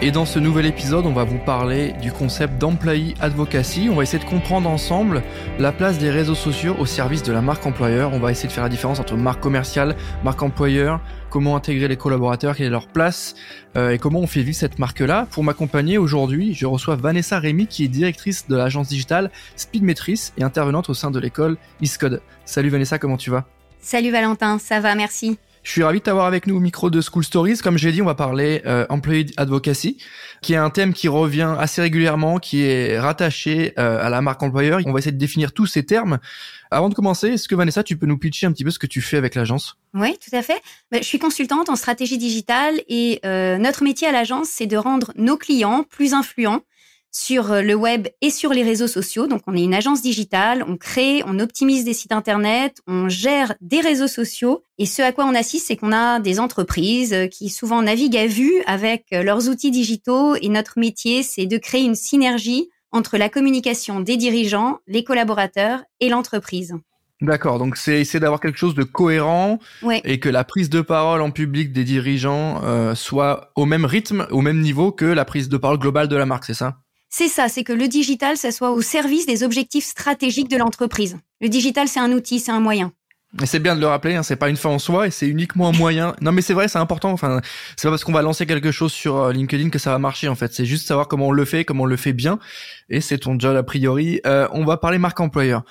Et dans ce nouvel épisode, on va vous parler du concept d'employee advocacy. On va essayer de comprendre ensemble la place des réseaux sociaux au service de la marque employeur. On va essayer de faire la différence entre marque commerciale, marque employeur, comment intégrer les collaborateurs, quelle est leur place euh, et comment on fait vivre cette marque-là. Pour m'accompagner aujourd'hui, je reçois Vanessa Rémy qui est directrice de l'agence digitale Speedmetrics et intervenante au sein de l'école ISCODE. Salut Vanessa, comment tu vas? Salut Valentin, ça va, merci. Je suis ravi de t'avoir avec nous au micro de School Stories. Comme j'ai dit, on va parler euh, Employee Advocacy, qui est un thème qui revient assez régulièrement, qui est rattaché euh, à la marque employeur. On va essayer de définir tous ces termes. Avant de commencer, est-ce que Vanessa, tu peux nous pitcher un petit peu ce que tu fais avec l'agence? Oui, tout à fait. Bah, je suis consultante en stratégie digitale et euh, notre métier à l'agence, c'est de rendre nos clients plus influents sur euh, le web et sur les réseaux sociaux. Donc, on est une agence digitale, on crée, on optimise des sites internet, on gère des réseaux sociaux. Et ce à quoi on assiste, c'est qu'on a des entreprises euh, qui souvent naviguent à vue avec euh, leurs outils digitaux. Et notre métier, c'est de créer une synergie entre la communication des dirigeants, les collaborateurs et l'entreprise. D'accord, donc c'est essayer d'avoir quelque chose de cohérent et que la prise de parole en public des dirigeants soit au même rythme, au même niveau que la prise de parole globale de la marque, c'est ça? C'est ça, c'est que le digital, ça soit au service des objectifs stratégiques de l'entreprise. Le digital, c'est un outil, c'est un moyen. Et c'est bien de le rappeler, hein, c'est pas une fin en soi et c'est uniquement un moyen. Non mais c'est vrai, c'est important. Enfin, c'est pas parce qu'on va lancer quelque chose sur euh, LinkedIn que ça va marcher en fait. C'est juste savoir comment on le fait, comment on le fait bien. Et c'est ton job a priori. Euh, on va parler marque employeur.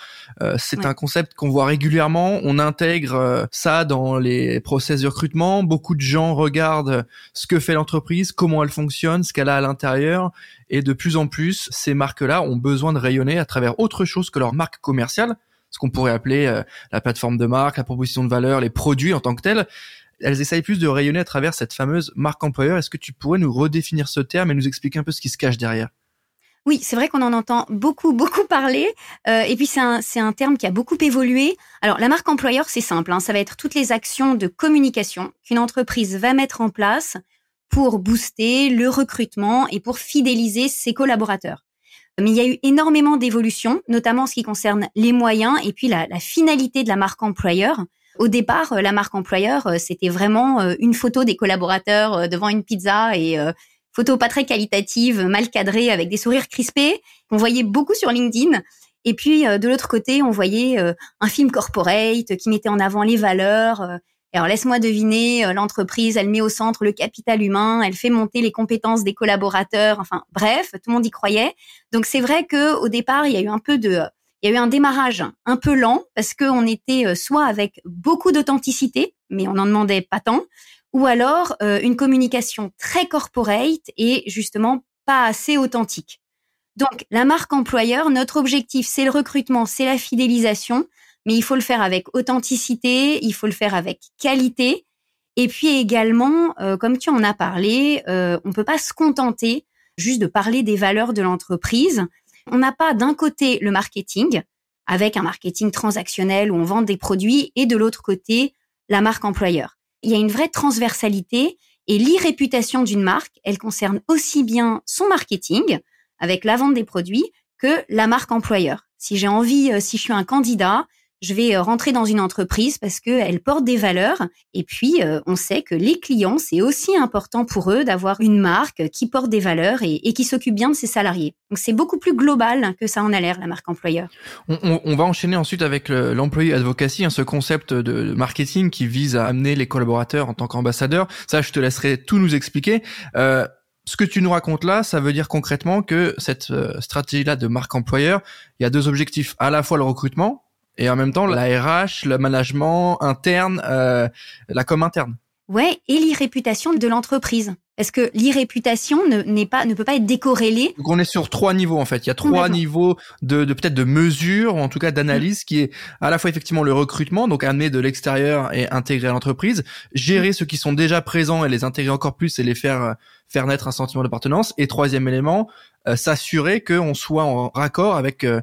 Euh, c'est un concept qu'on voit régulièrement. On intègre ça dans les process de recrutement. Beaucoup de gens regardent ce que fait l'entreprise, comment elle fonctionne, ce qu'elle a à l'intérieur. Et de plus en plus, ces marques-là ont besoin de rayonner à travers autre chose que leur marque commerciale ce qu'on pourrait appeler euh, la plateforme de marque, la proposition de valeur, les produits en tant que tels. Elles essayent plus de rayonner à travers cette fameuse marque employeur. Est-ce que tu pourrais nous redéfinir ce terme et nous expliquer un peu ce qui se cache derrière? Oui, c'est vrai qu'on en entend beaucoup, beaucoup parler. Euh, et puis, c'est un, un, terme qui a beaucoup évolué. Alors, la marque employeur, c'est simple. Hein, ça va être toutes les actions de communication qu'une entreprise va mettre en place pour booster le recrutement et pour fidéliser ses collaborateurs. Mais il y a eu énormément d'évolutions, notamment en ce qui concerne les moyens et puis la, finalité de la marque employeur. Au départ, euh, la marque employeur, euh, c'était vraiment euh, une photo des collaborateurs devant une pizza et photo pas très qualitative, mal cadrée, avec des sourires crispés, qu'on voyait beaucoup sur LinkedIn. Et puis, de l'autre côté, on voyait un film corporate qui mettait en avant les valeurs, alors laisse-moi deviner, euh, l'entreprise, elle met au centre le capital humain, elle fait monter les compétences des collaborateurs, enfin bref, tout le monde y croyait. Donc c'est vrai que au départ, il y a eu un peu de il y a eu un démarrage un peu lent parce qu'on était euh, soit avec beaucoup d'authenticité, mais on n'en demandait pas tant, ou alors euh, une communication très corporate et justement pas assez authentique. Donc la marque employeur, notre objectif, c'est le recrutement, c'est la fidélisation mais il faut le faire avec authenticité, il faut le faire avec qualité. Et puis également, euh, comme tu en as parlé, euh, on peut pas se contenter juste de parler des valeurs de l'entreprise. On n'a pas d'un côté le marketing, avec un marketing transactionnel où on vend des produits, et de l'autre côté, la marque employeur. Il y a une vraie transversalité et l'irréputation d'une marque, elle concerne aussi bien son marketing, avec la vente des produits, que la marque employeur. Si j'ai envie, euh, si je suis un candidat, je vais euh, rentrer dans une entreprise parce qu'elle porte des valeurs. Et puis, euh, on sait que les clients, c'est aussi important pour eux d'avoir une marque qui porte des valeurs et, qui s'occupe bien de ses salariés. Donc, c'est beaucoup plus global que ça en a l'air, la marque employeur. On, va enchaîner ensuite avec l'employé advocacy, hein, ce concept de marketing qui vise à amener les collaborateurs en tant qu'ambassadeurs. Ça, je te laisserai tout nous expliquer. Euh, ce que tu nous racontes là, ça veut dire concrètement que cette stratégie-là de marque employeur, il y a deux objectifs, à la fois le recrutement, et en même temps la RH, le management interne, euh, la com interne. Ouais, et l'irréputation de l'entreprise. Est-ce que l'irréputation ne, n'est pas, ne peut pas être décorrélée Donc on est sur trois niveaux en fait. Il y a trois niveaux de, de peut-être de mesure, ou en tout cas d'analyse, qui est à la fois effectivement le recrutement, donc amener de l'extérieur et intégrer à l'entreprise, gérer ceux qui sont déjà présents et les intégrer encore plus et les faire faire naître un sentiment d'appartenance. Et troisième élément, euh, s'assurer qu'on soit en raccord avec euh,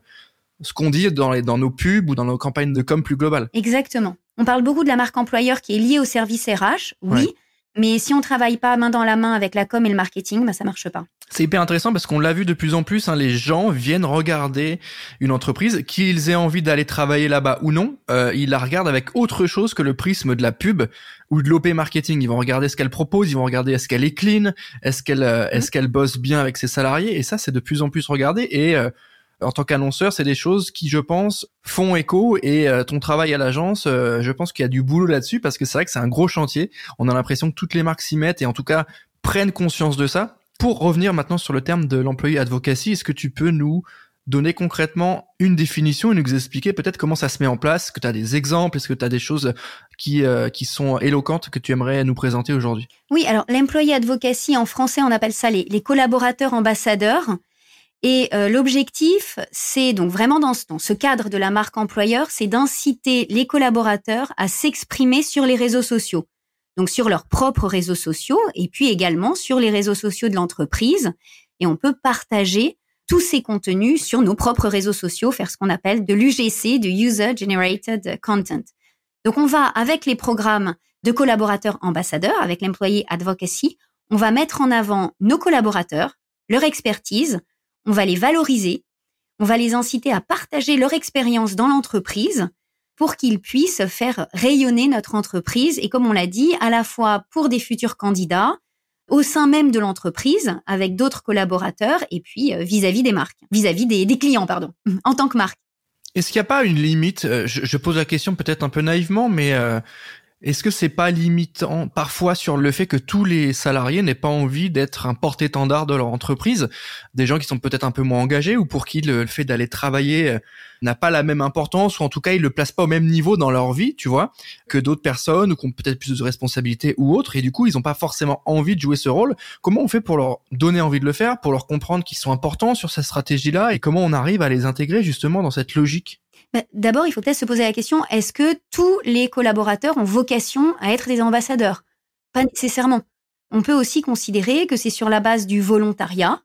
ce qu'on dit dans, les, dans nos pubs ou dans nos campagnes de com plus globales. Exactement. On parle beaucoup de la marque employeur qui est liée au service RH, oui. Mais si on travaille pas main dans la main avec la com et le marketing, bah, ça marche pas. C'est hyper intéressant parce qu'on l'a vu de plus en plus, hein, les gens viennent regarder une entreprise, qu'ils aient envie d'aller travailler là-bas ou non, euh, ils la regardent avec autre chose que le prisme de la pub ou de l'OP marketing. Ils vont regarder ce qu'elle propose, ils vont regarder est-ce qu'elle est clean, est-ce qu'elle euh, est-ce qu'elle bosse bien avec ses salariés, et ça c'est de plus en plus regardé. Et euh, en tant qu'annonceur, c'est des choses qui, je pense, font écho. Et euh, ton travail à l'agence, euh, je pense qu'il y a du boulot là-dessus parce que c'est vrai que c'est un gros chantier. On a l'impression que toutes les marques s'y mettent et en tout cas prennent conscience de ça. Pour revenir maintenant sur le terme de l'employé advocacy, est-ce que tu peux nous donner concrètement une définition et nous expliquer peut-être comment ça se met en place? Est-ce que tu as des exemples? Est-ce que tu as des choses qui, euh, qui sont éloquentes que tu aimerais nous présenter aujourd'hui? Oui, alors l'employé advocacy, en français, on appelle ça les, les collaborateurs ambassadeurs. Et euh, l'objectif, c'est donc vraiment dans ce, dans ce, cadre de la marque employeur, c'est d'inciter les collaborateurs à s'exprimer sur les réseaux sociaux. Donc sur leurs propres réseaux sociaux et puis également sur les réseaux sociaux de l'entreprise. Et on peut partager tous ces contenus sur nos propres réseaux sociaux, faire ce qu'on appelle de l'UGC, de User Generated Content. Donc on va, avec les programmes de collaborateurs ambassadeurs, avec l'employé advocacy, on va mettre en avant nos collaborateurs, leur expertise, on va les valoriser, on va les inciter à partager leur expérience dans l'entreprise pour qu'ils puissent faire rayonner notre entreprise et comme on l'a dit, à la fois pour des futurs candidats, au sein même de l'entreprise, avec d'autres collaborateurs et puis euh, vis-à-vis des marques, vis-à-vis des, des, clients, pardon, en tant que marque. Est-ce qu'il n'y a pas une limite? Euh, je, pose la question peut-être un peu naïvement, mais euh, est-ce que c'est pas limitant parfois sur le fait que tous les salariés n'aient pas envie d'être un porte-étendard de leur entreprise, des gens qui sont peut-être un peu moins engagés ou pour qui le, fait d'aller travailler euh, n'a pas la même importance ou en tout cas ils le placent pas au même niveau dans leur vie, tu vois, que d'autres personnes ou qui ont peut-être plus de responsabilités ou autres et du coup ils n'ont pas forcément envie de jouer ce rôle. Comment on fait pour leur donner envie de le faire, pour leur comprendre qu'ils sont importants sur cette stratégie-là et comment on arrive à les intégrer justement dans cette logique? Bah, d'abord, il faut peut-être se poser la question, est-ce que tous les collaborateurs ont vocation à être des ambassadeurs? Pas nécessairement. On peut aussi considérer que c'est sur la base du volontariat.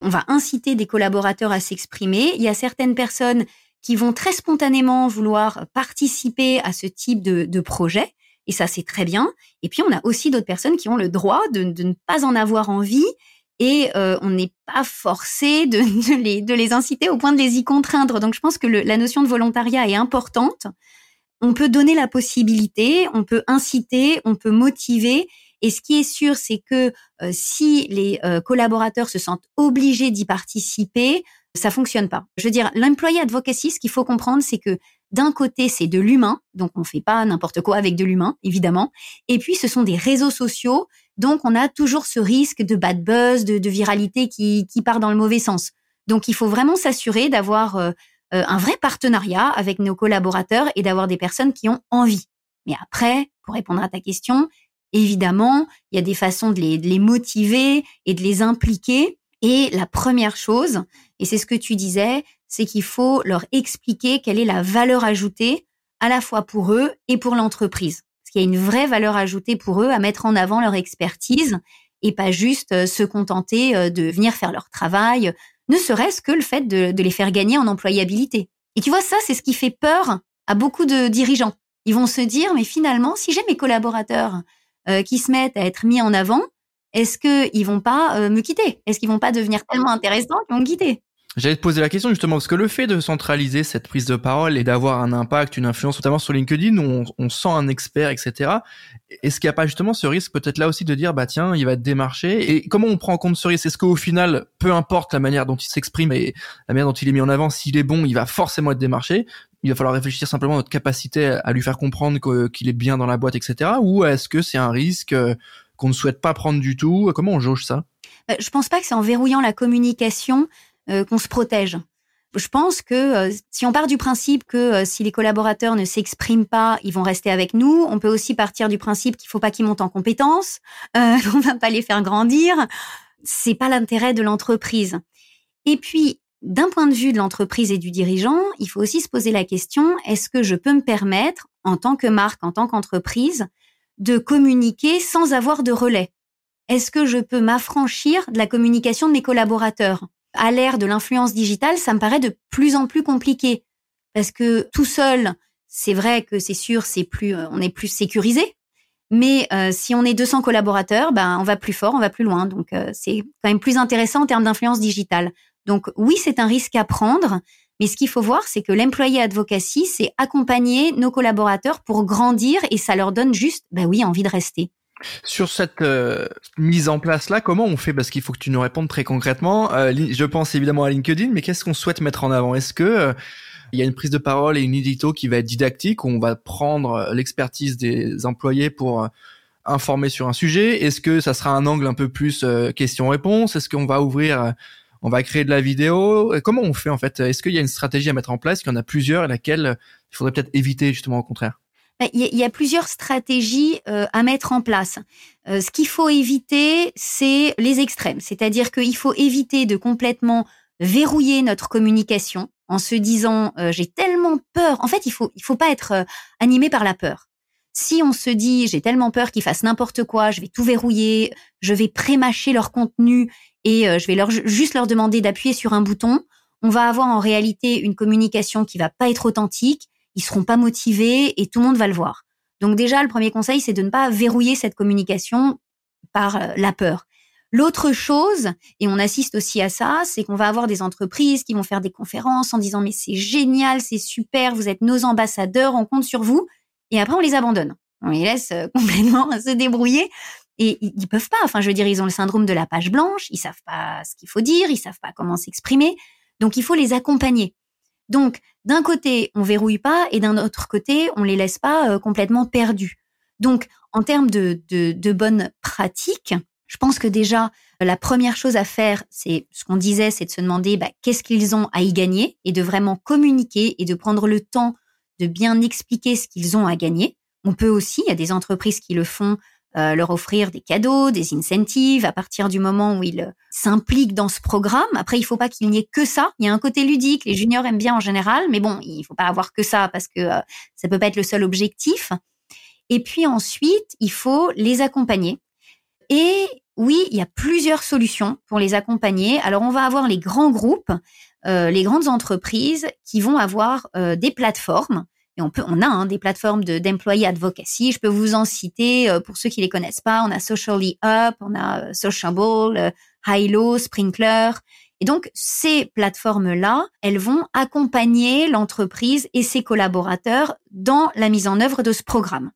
On va inciter des collaborateurs à s'exprimer. Il y a certaines personnes qui vont très spontanément vouloir participer à ce type de, projet. Et ça, c'est très bien. Et puis, on a aussi d'autres personnes qui ont le droit de, ne pas en avoir envie et euh, on n'est pas forcé de, les, inciter au point de les y contraindre. Donc je pense que la notion de volontariat est importante. On peut donner la possibilité, on peut inciter, on peut motiver. Et ce qui est sûr, c'est que euh, si les euh, collaborateurs se sentent obligés d'y participer, ça fonctionne pas. Je veux dire, l'employé advocacy, ce qu'il faut comprendre, c'est que d'un côté, c'est de l'humain, donc on fait pas n'importe quoi avec de l'humain, évidemment. Et puis, ce sont des réseaux sociaux donc, on a toujours ce risque de bad buzz, de, viralité qui, part dans le mauvais sens. Donc, il faut vraiment s'assurer d'avoir euh, euh, un vrai partenariat avec nos collaborateurs et d'avoir des personnes qui ont envie. Mais après, pour répondre à ta question, évidemment, il y a des façons de les motiver et de les impliquer. Et la première chose, et c'est ce que tu disais, c'est qu'il faut leur expliquer quelle est la valeur ajoutée à la fois pour eux et pour l'entreprise qu'il y a une vraie valeur ajoutée pour eux à mettre en avant leur expertise et pas juste euh, se contenter euh, de venir faire leur travail, ne serait-ce que le fait de, les faire gagner en employabilité. Et tu vois, ça, c'est ce qui fait peur à beaucoup de dirigeants. Ils vont se dire, mais finalement, si j'ai mes collaborateurs euh, qui se mettent à être mis en avant, est-ce qu'ils vont pas me quitter? Est-ce qu'ils vont pas devenir tellement intéressants qu'ils vont me quitter? J'allais te poser la question justement parce que le fait de centraliser cette prise de parole et d'avoir un impact, une influence, notamment sur LinkedIn où on, on sent un expert, etc. Est-ce qu'il n'y a pas justement ce risque peut-être là aussi de dire bah tiens il va être démarché et comment on prend en compte ce risque? Est-ce qu'au final, peu importe la manière dont il s'exprime et la manière dont il est mis en avant, s'il est bon, il va forcément être démarché? Il va falloir réfléchir simplement à notre capacité à lui faire comprendre qu'il est bien dans la boîte, etc. Ou est-ce que c'est un risque euh, qu'on ne souhaite pas prendre du tout? Comment on jauge ça? Euh, Je pense pas que c'est en verrouillant la communication qu'on se protège. Je pense que euh, si on part du principe que euh, si les collaborateurs ne s'expriment pas, ils vont rester avec nous, on peut aussi partir du principe qu'il faut pas qu'ils montent en compétences, euh, on va pas les faire grandir. C'est pas l'intérêt de l'entreprise. Et puis, d'un point de vue de l'entreprise et du dirigeant, il faut aussi se poser la question est-ce que je peux me permettre, en tant que marque, en tant qu'entreprise, de communiquer sans avoir de relais? Est-ce que je peux m'affranchir de la communication de mes collaborateurs? À l'ère de l'influence digitale, ça me paraît de plus en plus compliqué parce que tout seul, c'est vrai que c'est sûr, c'est plus, on est plus sécurisé. Mais euh, si on est 200 collaborateurs, ben on va plus fort, on va plus loin. Donc euh, c'est quand même plus intéressant en termes d'influence digitale. Donc oui, c'est un risque à prendre, mais ce qu'il faut voir, c'est que l'employé advocacy, c'est accompagner nos collaborateurs pour grandir et ça leur donne juste, ben oui, envie de rester. Sur cette euh, mise en place là, comment on fait? Parce qu'il faut que tu nous répondes très concrètement. je pense évidemment à LinkedIn, mais qu'est-ce qu'on souhaite mettre en avant? Est-ce que il y a une prise de parole et une édito qui va être didactique, où on va prendre euh, l'expertise des employés pour euh, informer sur un sujet? Est-ce que ça sera un angle un peu plus euh, question-réponse? Est-ce qu'on va ouvrir, on va créer de la vidéo? Comment on fait en fait? Est-ce qu'il y a une stratégie à mettre en place? Il y en a plusieurs et laquelle il faudrait peut-être éviter justement au contraire? Il y a plusieurs stratégies à mettre en place. ce qu'il faut éviter, c'est les extrêmes. C'est-à-dire qu'il faut éviter de complètement verrouiller notre communication en se disant euh, j'ai tellement peur. En fait, il faut il faut pas être euh, animé par la peur. Si on se dit j'ai tellement peur qu'ils fassent n'importe quoi, je vais tout verrouiller, je vais prémâcher leur contenu et euh, je vais leur juste leur demander d'appuyer sur un bouton, on va avoir en réalité une communication qui va pas être authentique, ils seront pas motivés et tout le monde va le voir. Donc déjà le premier conseil c'est de ne pas verrouiller cette communication par la peur. L'autre chose, et on assiste aussi à ça, c'est qu'on va avoir des entreprises qui vont faire des conférences en disant mais c'est génial, c'est super, vous êtes nos ambassadeurs, on compte sur vous, et après on les abandonne. On les laisse euh, complètement se débrouiller. Et ils peuvent pas. Enfin, je veux dire, ils ont le syndrome de la page blanche. Ils savent pas ce qu'il faut dire. Ils savent pas comment s'exprimer. Donc, il faut les accompagner. Donc, d'un côté, on verrouille pas, et d'un autre côté, on les laisse pas euh, complètement perdus. Donc, en termes de, bonnes pratiques, je pense que déjà, la première chose à faire, c'est ce qu'on disait, c'est de se demander bah, qu'est-ce qu'ils ont à y gagner et de vraiment communiquer et de prendre le temps de bien expliquer ce qu'ils ont à gagner. On peut aussi, il y a des entreprises qui le font, euh, leur offrir des cadeaux, des incentives à partir du moment où ils euh, s'impliquent dans ce programme. Après, il faut pas qu'il n'y ait que ça. Il y a un côté ludique, les juniors aiment bien en général, mais bon, il faut pas avoir que ça parce que euh, ça peut pas être le seul objectif. Et puis ensuite, il faut les accompagner. Et oui, il y a plusieurs solutions pour les accompagner. Alors, on va avoir les grands groupes, euh, les grandes entreprises qui vont avoir des plateformes. Et on peut, on a hein, des plateformes de d'employee advocacy. Je peux vous en citer euh, pour ceux qui les connaissent pas. On a Socially Up, on a Sociable, Hilo, Sprinkler. Et donc, ces plateformes-là, elles vont accompagner l'entreprise et ses collaborateurs dans la mise en œuvre de ce programme.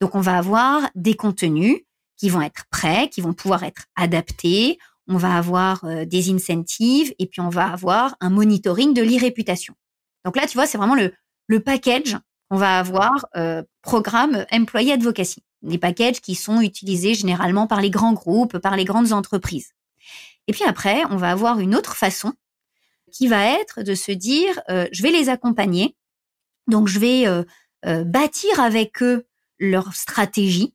Donc, on va avoir des contenus qui vont être prêts, qui vont pouvoir être adaptés. On va avoir euh, des incentives et puis on va avoir un monitoring de l'e-réputation. Donc là, tu vois, c'est vraiment le, le package qu'on va avoir euh, programme employé advocacy. Des packages qui sont utilisés généralement par les grands groupes, par les grandes entreprises. Et puis après, on va avoir une autre façon qui va être de se dire, euh, je vais les accompagner. Donc je vais bâtir avec eux leur stratégie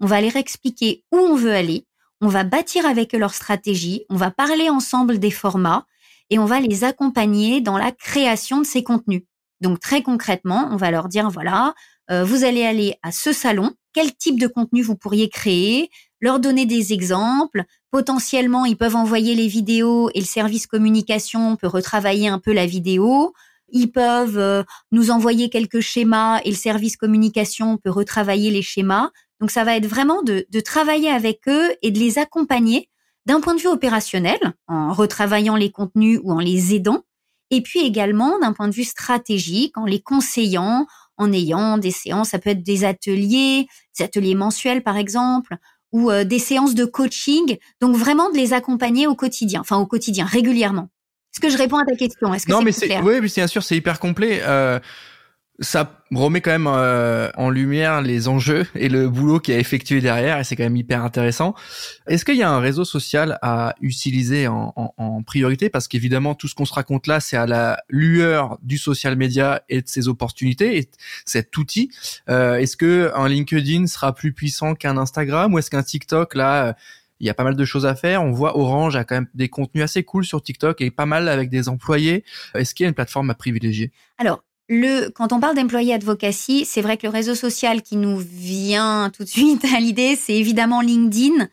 on va leur expliquer où on veut aller, on va bâtir avec eux leur stratégie, on va parler ensemble des formats et on va les accompagner dans la création de ces contenus. Donc très concrètement, on va leur dire voilà, euh, vous allez aller à ce salon, quel type de contenu vous pourriez créer, leur donner des exemples. Potentiellement, ils peuvent envoyer les vidéos et le service communication peut retravailler un peu la vidéo. Ils peuvent euh, nous envoyer quelques schémas et le service communication peut retravailler les schémas. Donc ça va être vraiment de, travailler avec eux et de les accompagner d'un point de vue opérationnel, en retravaillant les contenus ou en les aidant, et puis également d'un point de vue stratégique, en les conseillant, en ayant des séances, ça peut être des ateliers, des ateliers mensuels par exemple, ou euh, des séances de coaching, donc vraiment de les accompagner au quotidien, enfin au quotidien, régulièrement. Est-ce que je réponds à ta question? Est-ce que non, mais c'est oui, bien sûr, c'est hyper complet. Euh, ça remet quand même euh, en lumière les enjeux et le boulot qui a effectué derrière et c'est quand même hyper intéressant. Est-ce qu'il y a un réseau social à utiliser en, en, en priorité? Parce qu'évidemment tout ce qu'on se raconte là c'est à la lueur du social media et de ses opportunités et cet outil. Euh, est-ce que un LinkedIn sera plus puissant qu'un Instagram? Ou est-ce qu'un TikTok là il y a pas mal de choses à faire? On voit Orange a quand même des contenus assez cool sur TikTok et pas mal avec des employés. Est-ce qu'il y a une plateforme à privilégier? Alors, le, quand on parle d'employé advocacy, c'est vrai que le réseau social qui nous vient tout de suite à l'idée, c'est évidemment LinkedIn.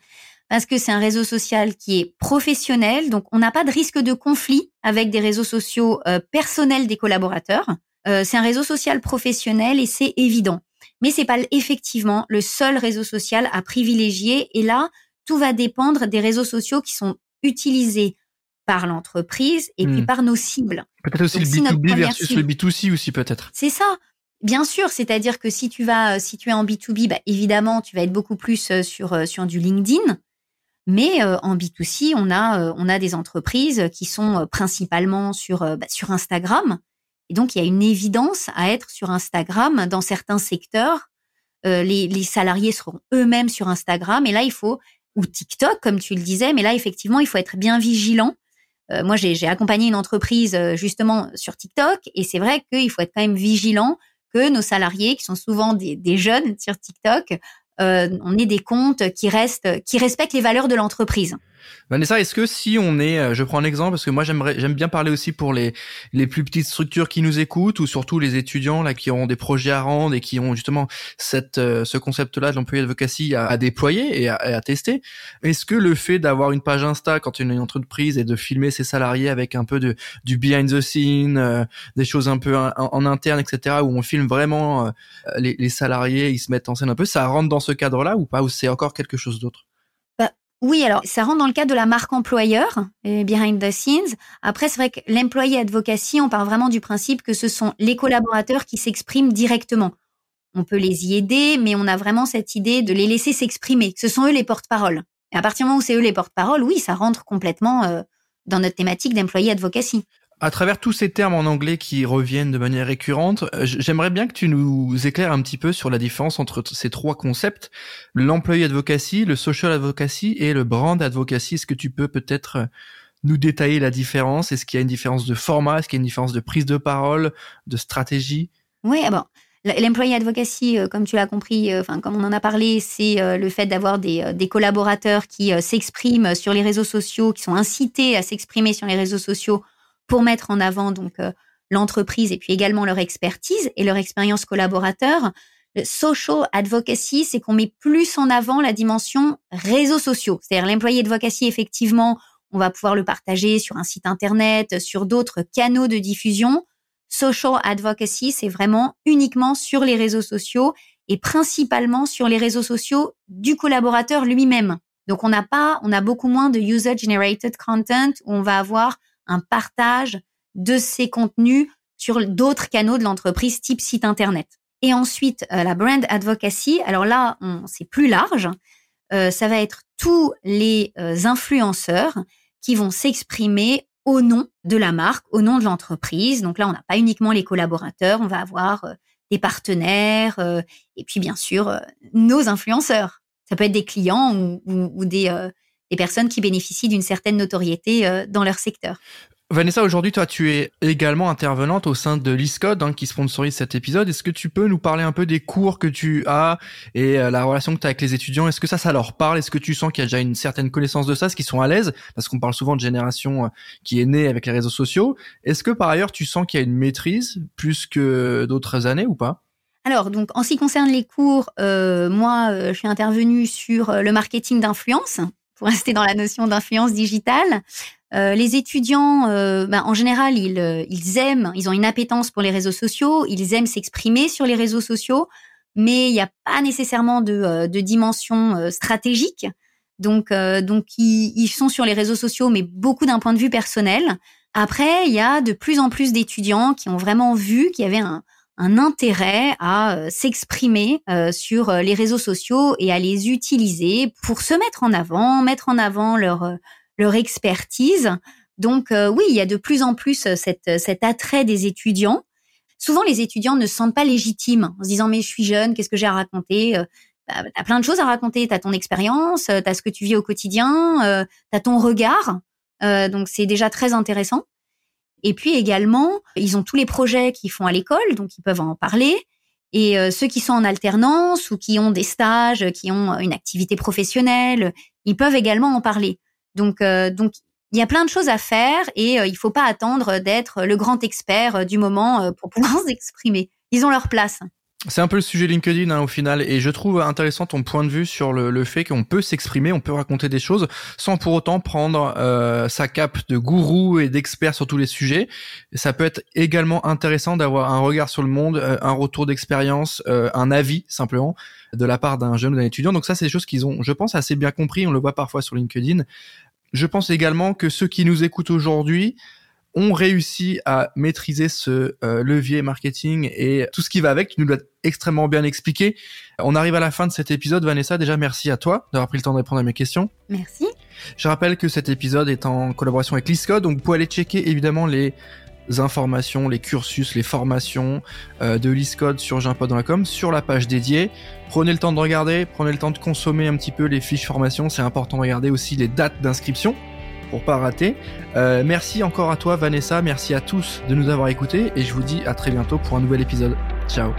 parce que c'est un réseau social qui est professionnel, donc on n'a pas de risque de conflit avec des réseaux sociaux euh, personnels des collaborateurs. Euh, c'est un réseau social professionnel et c'est évident. Mais c'est pas effectivement le seul réseau social à privilégier. Et là, tout va dépendre des réseaux sociaux qui sont utilisés par l'entreprise et puis hmm. par nos cibles. Peut-être aussi le B2B versus le B2C aussi peut-être. C'est ça. Bien sûr, c'est-à-dire que si tu vas, si tu es en B2B, bah, évidemment, tu vas être beaucoup plus euh, sur, euh, sur du LinkedIn. Mais euh, en B2C, on a, on a des entreprises qui sont principalement sur, bah, sur Instagram. Et donc, il y a une évidence à être sur Instagram dans certains secteurs. les, les salariés seront eux-mêmes sur Instagram. Et là, il faut, ou TikTok, comme tu le disais, mais là, effectivement, il faut être bien vigilant euh, moi, j'ai accompagné une entreprise euh, justement sur TikTok et c'est vrai qu'il faut être quand même vigilant que nos salariés, qui sont souvent des, des jeunes sur TikTok, euh, on ait des comptes qui restent, qui respectent les valeurs de l'entreprise. Vanessa, est-ce que si on est, euh, je prends un exemple parce que moi j'aimerais, j'aime bien parler aussi pour les les plus petites structures qui nous écoutent ou surtout les étudiants là qui auront des projets à rendre et qui ont justement cette euh, ce concept-là de l'employé advocacy à, à déployer et à, à tester. Est-ce que le fait d'avoir une page Insta quand une, entreprise et de filmer ses salariés avec un peu de du behind the scene, euh, des choses un peu en, interne, etc., où on filme vraiment les, les salariés, ils se mettent en scène un peu, ça rentre dans ce cadre-là ou pas ou c'est encore quelque chose d'autre? Oui, alors ça rentre dans le cadre de la marque employeur, behind the scenes. Après, c'est vrai que l'employé advocacy, on part vraiment du principe que ce sont les collaborateurs qui s'expriment directement. On peut les y aider, mais on a vraiment cette idée de les laisser s'exprimer. Ce sont eux les porte-parole. Et à partir du moment où c'est eux les porte-parole, oui, ça rentre complètement euh, dans notre thématique d'employé advocacy. À travers tous ces termes en anglais qui reviennent de manière récurrente, euh, j'aimerais bien que tu nous éclaires un petit peu sur la différence entre ces trois concepts, l'employé advocacy, le social advocacy et le brand advocacy. Est-ce que tu peux peut-être euh, nous détailler la différence? Est-ce qu'il y a une différence de format? Est-ce qu'il y a une différence de prise de parole, de stratégie? Oui, ah bon. L'employé advocacy, euh, comme tu l'as compris, enfin comme on en a parlé, c'est le fait d'avoir des, des, collaborateurs qui s'expriment sur les réseaux sociaux, qui sont incités à s'exprimer sur les réseaux sociaux pour mettre en avant donc euh, l'entreprise et puis également leur expertise et leur expérience collaborateur. Le social advocacy, c'est qu'on met plus en avant la dimension réseaux sociaux. C'est-à-dire l'employé advocacy, effectivement, on va pouvoir le partager sur un site internet, sur d'autres canaux de diffusion. Social advocacy, c'est vraiment uniquement sur les réseaux sociaux et principalement sur les réseaux sociaux du collaborateur lui-même. Donc on n'a pas, on a beaucoup moins de user generated content où on va avoir un partage de ces contenus sur d'autres canaux de l'entreprise type site internet. Et ensuite, euh, la brand advocacy. Alors là, c'est plus large. Euh, ça va être tous les euh, influenceurs qui vont s'exprimer au nom de la marque, au nom de l'entreprise. Donc là, on n'a pas uniquement les collaborateurs, on va avoir des partenaires et puis bien sûr nos influenceurs. Ça peut être des clients ou, ou des, des personnes qui bénéficient d'une certaine notoriété euh, dans leur secteur. Vanessa, aujourd'hui, toi, tu es également intervenante au sein de l'ISCODE hein, qui sponsorise cet épisode. Est-ce que tu peux nous parler un peu des cours que tu as et euh, la relation que tu as avec les étudiants? Est-ce que ça, ça leur parle? Est-ce que tu sens qu'il y a déjà une certaine connaissance de ça? Est-ce qu'ils sont à l'aise? Parce qu'on parle souvent de génération euh, qui est née avec les réseaux sociaux. Est-ce que par ailleurs, tu sens qu'il y a une maîtrise plus que d'autres années ou pas? Alors, donc, en ce qui concerne les cours, moi, je suis intervenue sur le marketing d'influence, pour rester dans la notion d'influence digitale. Euh, les étudiants, euh, ben, en général, ils, euh, ils aiment, ils ont une appétence pour les réseaux sociaux, ils aiment s'exprimer sur les réseaux sociaux, mais il n'y a pas nécessairement de, dimension stratégique. Donc, ils, sont sur les réseaux sociaux, mais beaucoup d'un point de vue personnel. Après, il y a de plus en plus d'étudiants qui ont vraiment vu qu'il y avait un, un intérêt à euh, s'exprimer euh, sur euh, les réseaux sociaux et à les utiliser pour se mettre en avant, mettre en avant leur leur expertise. Donc oui, il y a de plus en plus cette, cet attrait des étudiants. Souvent, les étudiants ne se sentent pas légitimes en se disant mais je suis jeune, qu'est-ce que j'ai à raconter bah, T'as plein de choses à raconter, t'as ton expérience, t'as ce que tu vis au quotidien, t'as ton regard. donc c'est déjà très intéressant. Et puis également, ils ont tous les projets qu'ils font à l'école, donc ils peuvent en parler. Et euh, ceux qui sont en alternance ou qui ont des stages, qui ont une activité professionnelle, ils peuvent également en parler. Donc, euh, donc il y a plein de choses à faire et euh, il faut pas attendre d'être le grand expert du moment pour pouvoir s'exprimer. Ils ont leur place. C'est un peu le sujet LinkedIn hein, au final, et je trouve intéressant ton point de vue sur le, le fait qu'on peut s'exprimer, on peut raconter des choses sans pour autant prendre euh, sa cape de gourou et d'expert sur tous les sujets. Et ça peut être également intéressant d'avoir un regard sur le monde, euh, un retour d'expérience, euh, un avis simplement de la part d'un jeune ou d'un étudiant. Donc ça, c'est des choses qu'ils ont, je pense, assez bien compris. On le voit parfois sur LinkedIn. Je pense également que ceux qui nous écoutent aujourd'hui ont réussi à maîtriser ce euh, levier marketing et tout ce qui va avec. Tu nous l'as extrêmement bien expliqué. On arrive à la fin de cet épisode. Vanessa, déjà merci à toi d'avoir pris le temps de répondre à mes questions. Merci. Je rappelle que cet épisode est en collaboration avec l'ISCODE, donc vous pouvez aller checker évidemment les informations, les cursus, les formations euh, de l'ISCODE sur jimpod.com sur la page dédiée. Prenez le temps de regarder, prenez le temps de consommer un petit peu les fiches formation. C'est important de regarder aussi les dates d'inscription pour pas rater. Euh, merci encore à toi Vanessa, merci à tous de nous avoir écoutés et je vous dis à très bientôt pour un nouvel épisode. Ciao